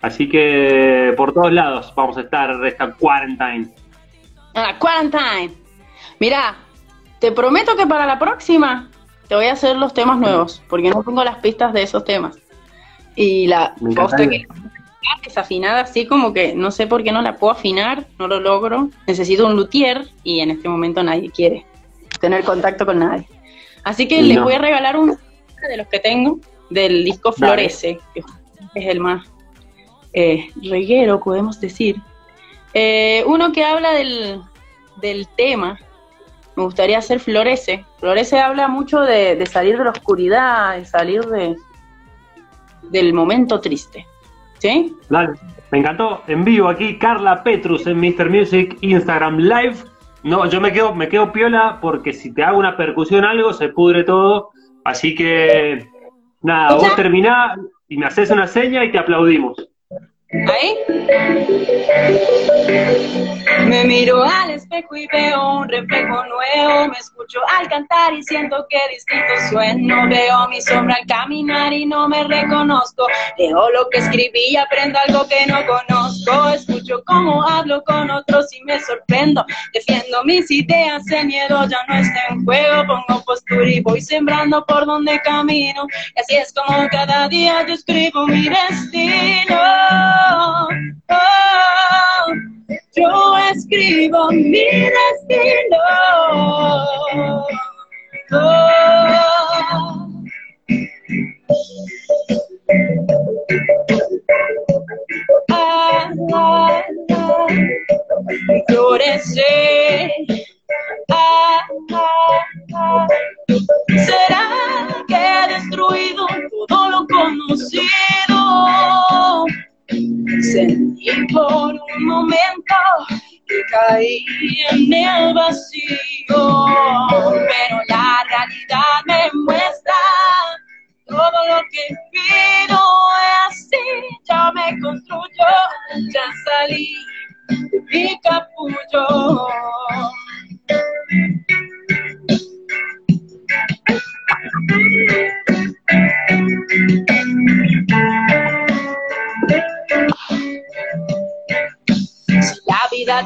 Así que por todos lados vamos a estar esta quarantine. Ah, quarantine. Mira, te prometo que para la próxima te voy a hacer los temas nuevos, porque no tengo las pistas de esos temas. Y la posta que desafinada, así como que no sé por qué no la puedo afinar, no lo logro. Necesito un luthier y en este momento nadie quiere tener contacto con nadie. Así que les voy a regalar un de los que tengo del disco Florece, que es el más eh, reguero, podemos decir. Eh, uno que habla del, tema, me gustaría hacer Florece. Florece habla mucho de, salir de la oscuridad, de salir de, del momento triste. ¿Sí? Dale, me encantó. En vivo aquí, Carla Petrus en Mr. Music Instagram Live. No, yo me quedo, me quedo piola porque si te hago una percusión algo, se pudre todo. Así que, nada, vos terminás y me haces una seña y te aplaudimos. ¿Ahí? Me miro al espejo y veo un reflejo nuevo. Me escucho al cantar y siento que distinto sueno. Veo mi sombra al caminar y no me reconozco. Leo lo que escribí y aprendo algo que no conozco. Escucho cómo hablo con otros y me sorprendo. Defiendo mis ideas, el miedo ya no está en juego. Pongo postura y voy sembrando por donde camino. Y así es como cada día yo escribo mi destino. yo escribo mi destino. Ah, ¿Será que he destruido todo lo conocido? Sentí por un momento que caí en el vacío, pero la realidad me muestra todo lo que pido así, ya me construyo, ya salí de mi capullo.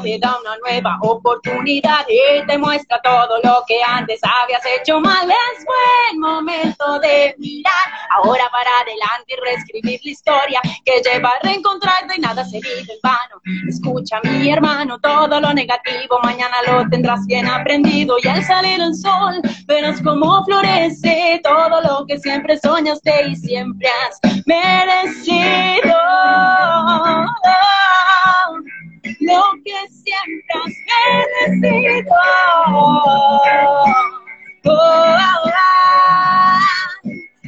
Te da una nueva oportunidad y te muestra todo lo que antes habías hecho mal. Es buen momento de mirar ahora para adelante y reescribir la historia que lleva a reencontrarte y nada se vive en vano. Escucha, mi hermano, todo lo negativo mañana lo tendrás bien aprendido y al salir el sol verás cómo florece todo lo que siempre soñaste y siempre has merecido necesito. Oh,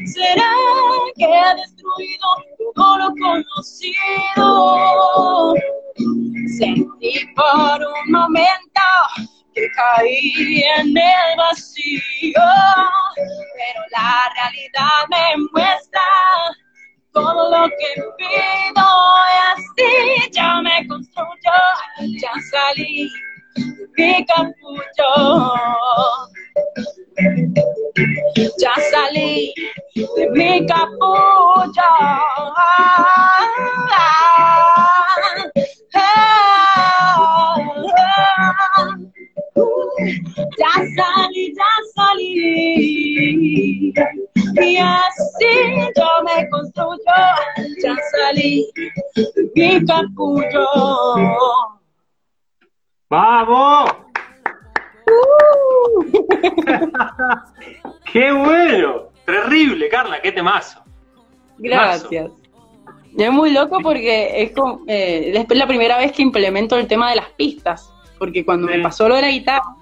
¿Será que ha destruido todo lo conocido? Sentí por un momento que caí en el vacío, pero la realidad me muestra todo lo que pido y así ya me construyo, ya salí mi capullo. Ya salí de mi capullo. Ya salí, ya salí. Y así yo me construyo. Ya salí de mi capullo. ¡Vamos! Uh. ¡Qué bueno! Terrible, Carla, qué temazo. Gracias. Es muy loco porque es, como, eh, es la primera vez que implemento el tema de las pistas, porque cuando me pasó lo de la guitarra,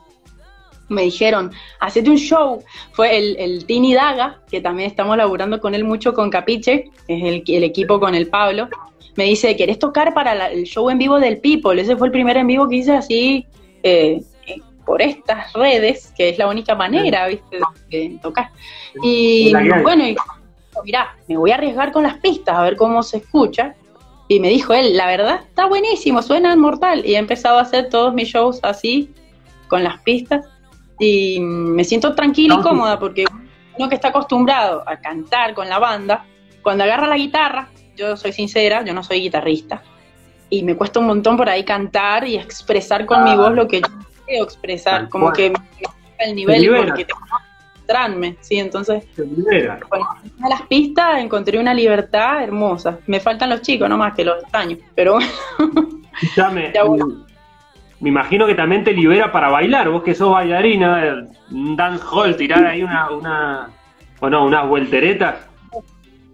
me dijeron, hacete un show. Fue el, el Tini Daga, que también estamos laburando con él mucho con Capiche, es el, el equipo con el Pablo. Me dice, ¿querés tocar para el show en vivo del People? Ese fue el primer en vivo que hice así, eh, por estas redes, que es la única manera, ¿viste?, de tocar. Y bueno, y, mirá, me voy a arriesgar con las pistas, a ver cómo se escucha. Y me dijo él, la verdad, está buenísimo, suena mortal. Y he empezado a hacer todos mis shows así, con las pistas. Y me siento tranquila y cómoda, porque uno que está acostumbrado a cantar con la banda, cuando agarra la guitarra, yo soy sincera, yo no soy guitarrista, y me cuesta un montón por ahí cantar y expresar con mi voz lo que yo quiero expresar, como que el nivel porque tengo que ¿sí? Entonces, con las pistas encontré una libertad hermosa. Me faltan los chicos nomás que los extraño, pero bueno. Me imagino que también te libera para bailar, vos que sos bailarina, un dance hall, tirar ahí una, una, o no, unas vuelteretas.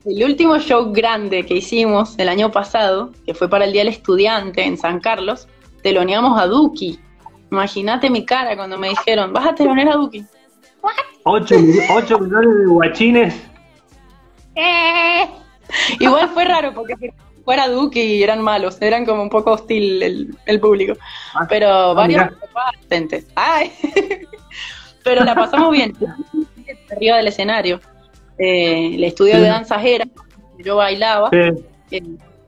El último show grande que hicimos el año pasado, que fue para el Día del Estudiante en San Carlos, teloneamos a Duki. Imagínate mi cara cuando me dijeron, vas a telonear a Duki. ¿Ocho, millones de guachines. Eh. Igual fue raro porque fuera Duki y eran malos, eran como un poco hostil el, público. Ah, Pero ah, varios. Ay. Pero la pasamos bien. Arriba del escenario. Eh, el estudio de danza era, yo bailaba, eh,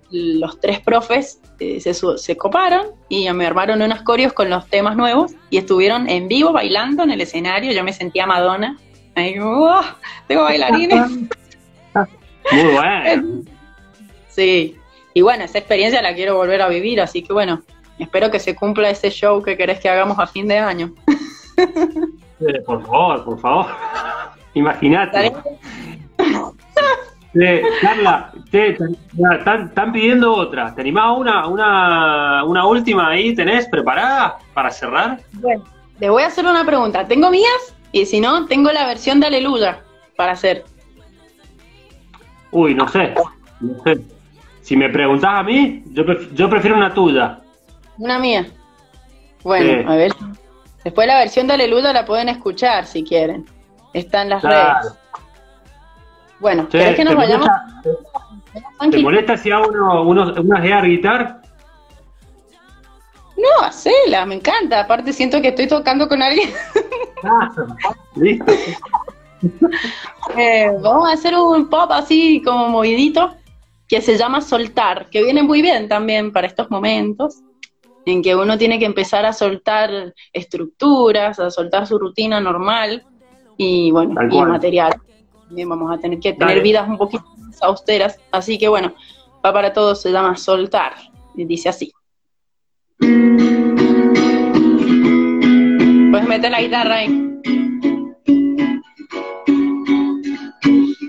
los tres profes eh, se, se, coparon y me armaron unos corios con los temas nuevos y estuvieron en vivo bailando en el escenario, yo me sentía Madonna, ahí tengo bailarines. Muy bueno. Sí, y bueno, esa experiencia la quiero volver a vivir, así que bueno, espero que se cumpla ese show que querés que hagamos a fin de año. por favor, por favor. Imagínate. Carla, te, están, pidiendo otra. ¿Te animás una, una, una última ahí? ¿Tenés preparada para cerrar? Bueno, le voy a hacer una pregunta. ¿Tengo mías? Y si no, tengo la versión de Aleluya para hacer. Uy, no sé. Si me preguntás a mí, yo, yo prefiero una tuya. Una mía. Bueno, a ver. Después la versión de Aleluya la pueden escuchar si quieren. Está en las redes. Bueno, ¿querés que nos vayamos? ¿Te molesta si hago uno, unos, unas air guitar? No, hacela, me encanta. Aparte siento que estoy tocando con alguien. Ah, listo. Eh, vamos a hacer un pop así como movidito que se llama soltar, que viene muy bien también para estos momentos en que uno tiene que empezar a soltar estructuras, a soltar su rutina normal y bueno, y material. También vamos a tener que tener vidas un poquito más austeras. Así que bueno, va para todos, se llama soltar. Y dice así. Puedes meter la guitarra ahí.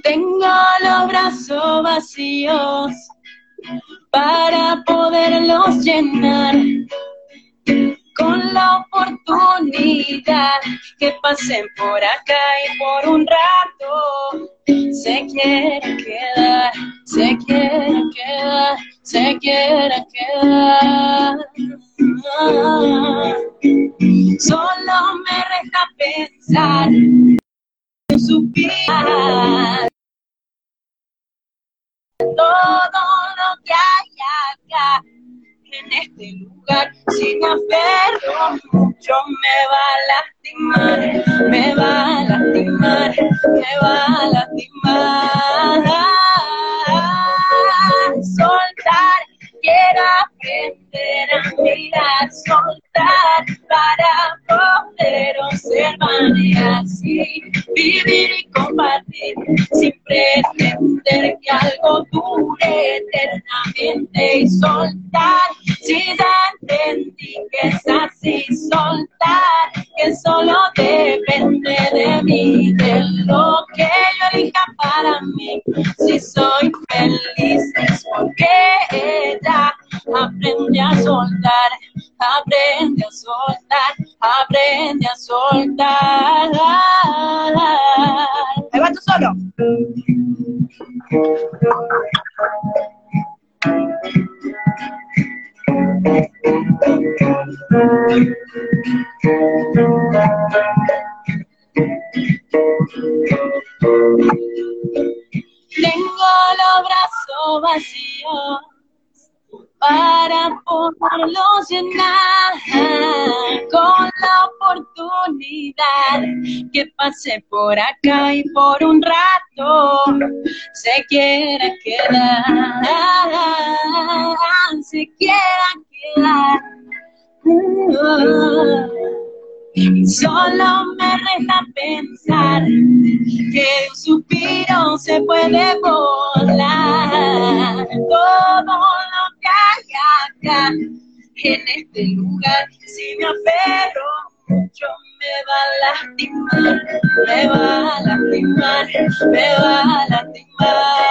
Tengo los brazos vacíos para poderlos llenar con la oportunidad que pasen por acá y por un rato se quiere quedar, se quiere quedar, se quiere quedar. Solo me resta pensar en su vida. Todo lo que hay acá en este lugar. Si me aferro mucho me va a lastimar, me va a lastimar, me va a lastimar. Soltar, quiero aprender mirar, soltar para poder observar y vivir y compartir sin pretender que algo dure eternamente y soltar. Si ya entendí que es así soltar que solo depende de mí de lo que yo elija para mí. Si soy feliz es porque ella aprende a soltar aprende a soltar aprende a soltar. Ahí va tú solo. Tengo los brazos vacíos para poderlos llenar con la oportunidad que pase por acá y por un rato se quiera quedar, se quiera quedar. Solo me resta pensar que un suspiro se puede volar. Todo lo que hay acá en este lugar, si me aferro mucho me va a lastimar, me va a lastimar, me va a lastimar.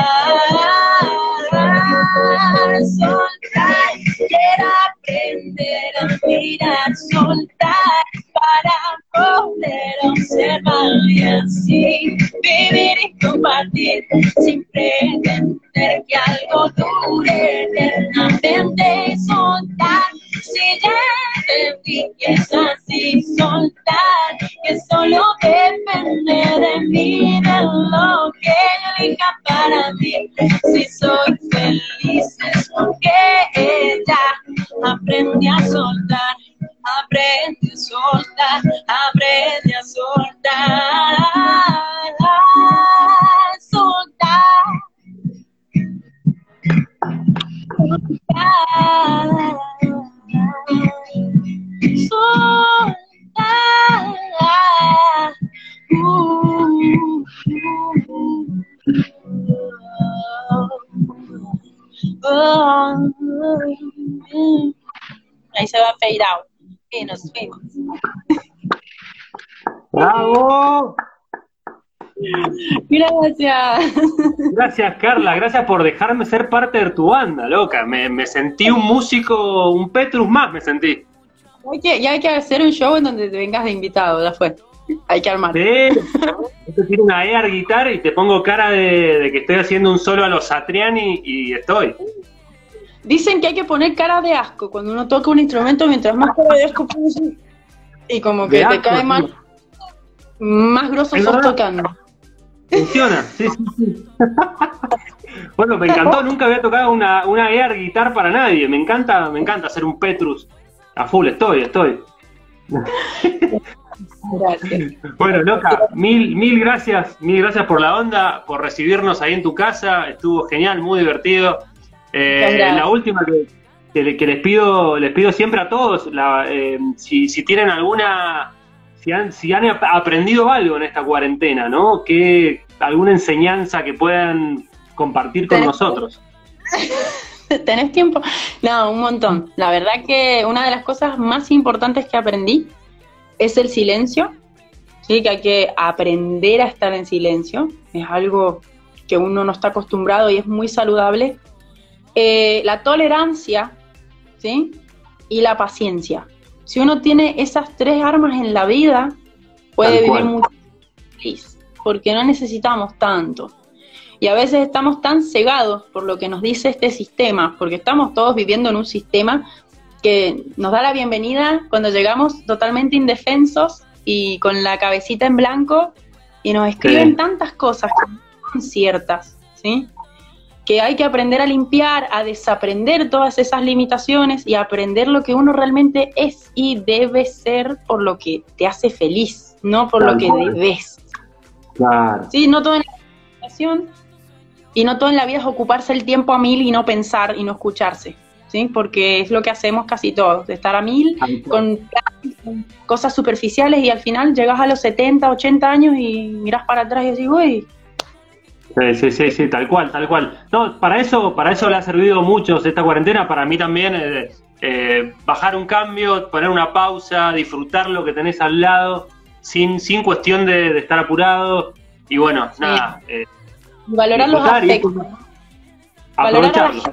Soltar, quiero aprender a mirar, soltar para poder observar y así vivir y compartir sin pretender que algo dure eternamente soltar si ya entendí que es así soltar que solo depende de mí de lo que elija para mí si soy feliz es porque ella aprende a soltar aprende a soltar, aprende a soltar, soltar, soltar, Ahí se va a fade out y nos vemos. ¡Bravo! Gracias. Gracias, Carla. Gracias por dejarme ser parte de tu banda, loca. Me, me sentí un músico, un Petrus más, me sentí. Oye, ya hay que hacer un show en donde te vengas de invitado, ya fue. Hay que armar. Sí, tiro una air guitar y te pongo cara de, de, que estoy haciendo un solo a los Satriani y estoy. Dicen que hay que poner cara de asco cuando uno toca un instrumento, mientras más cara de asco pones y como que te cae más, más grosso sos tocando. Funciona, sí, sí, sí. bueno, me encantó, nunca había tocado una, una air guitar para nadie. Me encanta, me encanta hacer un Petrus. A full, estoy, estoy. Gracias. Bueno, loca, mil, mil gracias, mil gracias por la onda, por recibirnos ahí en tu casa, estuvo genial, muy divertido. Eh, la última que, que, que, les pido, les pido siempre a todos, la, eh, si, si, tienen alguna, si han, si han aprendido algo en esta cuarentena, ¿no? Que alguna enseñanza que puedan compartir con nosotros. ¿Tenés tiempo? No, un montón. La verdad que una de las cosas más importantes que aprendí es el silencio, ¿sí? que hay que aprender a estar en silencio. Es algo que uno no está acostumbrado y es muy saludable. Eh, la tolerancia ¿sí? y la paciencia. Si uno tiene esas tres armas en la vida, puede vivir muy feliz, porque no necesitamos tanto. Y a veces estamos tan cegados por lo que nos dice este sistema, porque estamos todos viviendo en un sistema que nos da la bienvenida cuando llegamos totalmente indefensos y con la cabecita en blanco y nos escriben sí. tantas cosas que no son ciertas, ¿sí? que hay que aprender a limpiar, a desaprender todas esas limitaciones y aprender lo que uno realmente es y debe ser por lo que te hace feliz, no por lo que debes. Claro. Sí, no todo en la y no todo en la vida es ocuparse el tiempo a mil y no pensar y no escucharse. ¿Sí? Porque es lo que hacemos casi todos, de estar a mil con, cosas superficiales y al final llegas a los 70, 80 años y miras para atrás y decís, uy, Sí, sí, sí, tal cual, tal cual. No, para eso, para eso le ha servido mucho esta cuarentena, para mí también, eh, eh, bajar un cambio, poner una pausa, disfrutar lo que tenés al lado, sin, sin cuestión de, estar apurado. Y bueno, nada. Eh, valorar los afectos. Valorar a, la gente,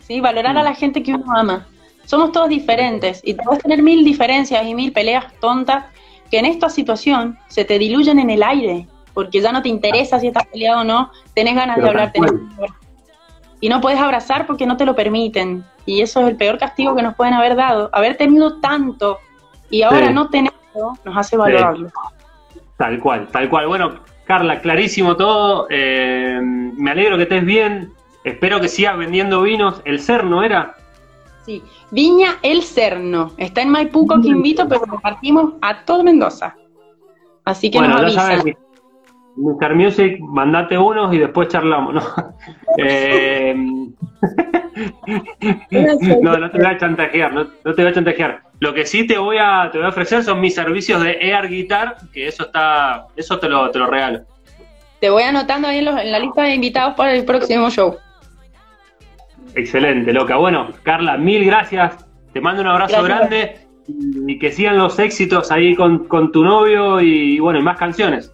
sí, valorar a la gente que uno ama. Somos todos diferentes y puedes tener mil diferencias y mil peleas tontas que en esta situación se te diluyen en el aire porque ya no te interesa si estás peleado o no, tenés ganas de hablar, tenés Y no puedes abrazar porque no te lo permiten. Y eso es el peor castigo que nos pueden haber dado. Haber tenido tanto y ahora no tenerlo nos hace valorarlo. Tal cual, tal cual. Bueno, Carla, clarísimo todo. Eh, me alegro que estés bien. Espero que sigas vendiendo vinos. ¿El Cerno era? Sí, Viña El Cerno. Está en Maipú, invito, pero compartimos a todo Mendoza. Así que nos avisa. Mr. Music, mandate unos y después charlamos, ¿no? Eh, no, no te voy a chantajear, no, te voy a chantajear. Lo que sí te voy a, te voy a ofrecer son mis servicios de Air Guitar, que eso está, eso te lo, te lo regalo. Te voy anotando ahí en, la lista de invitados para el próximo show. Excelente, loca. Bueno, Carla, mil gracias. Te mando un abrazo grande y que sigan los éxitos ahí con, con tu novio y bueno, y más canciones.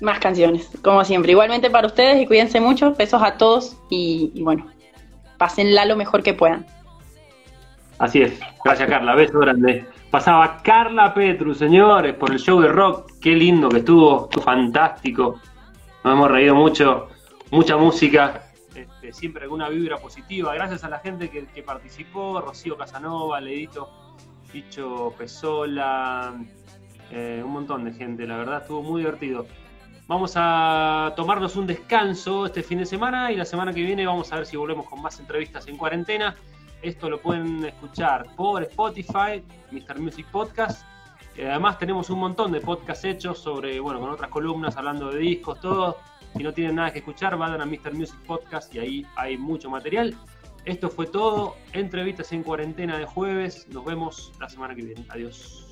Más canciones, como siempre. Igualmente para ustedes y cuídense mucho. Besos a todos y, bueno, pásenla lo mejor que puedan. Así es. Gracias, Carla. Beso grande. Pasaba Carla Petru, señores, por el show de rock. Qué lindo que estuvo. Estuvo fantástico. Nos hemos reído mucho. Mucha música. Este, siempre alguna vibra positiva. Gracias a la gente que, participó. Rocío Casanova, Ledito, Picho Pesola. Eh, un montón de gente. La verdad estuvo muy divertido. Vamos a tomarnos un descanso este fin de semana y la semana que viene vamos a ver si volvemos con más entrevistas en cuarentena. Esto lo pueden escuchar por Spotify, Mr. Music Podcast. Eh, además tenemos un montón de podcasts hechos sobre, bueno, con otras columnas hablando de discos, todo. Si no tienen nada que escuchar, vayan a Mr. Music Podcast y ahí hay mucho material. Esto fue todo. Entrevistas en cuarentena de jueves. Nos vemos la semana que viene. Adiós.